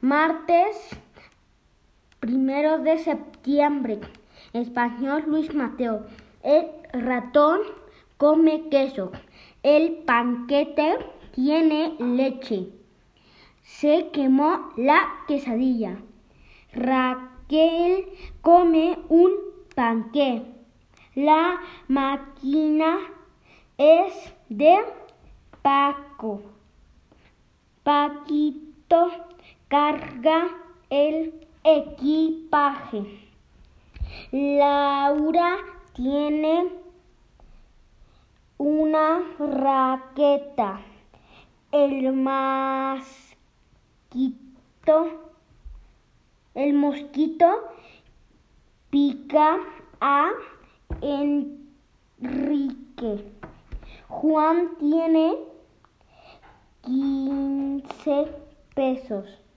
Martes primero de septiembre. Español Luis Mateo. El ratón come queso. El panquete tiene leche. Se quemó la quesadilla. Raquel come un panque. La máquina es de Paco. Paquito carga el equipaje. Laura tiene una raqueta. El mosquito, el mosquito pica a Enrique. Juan tiene 15 pesos.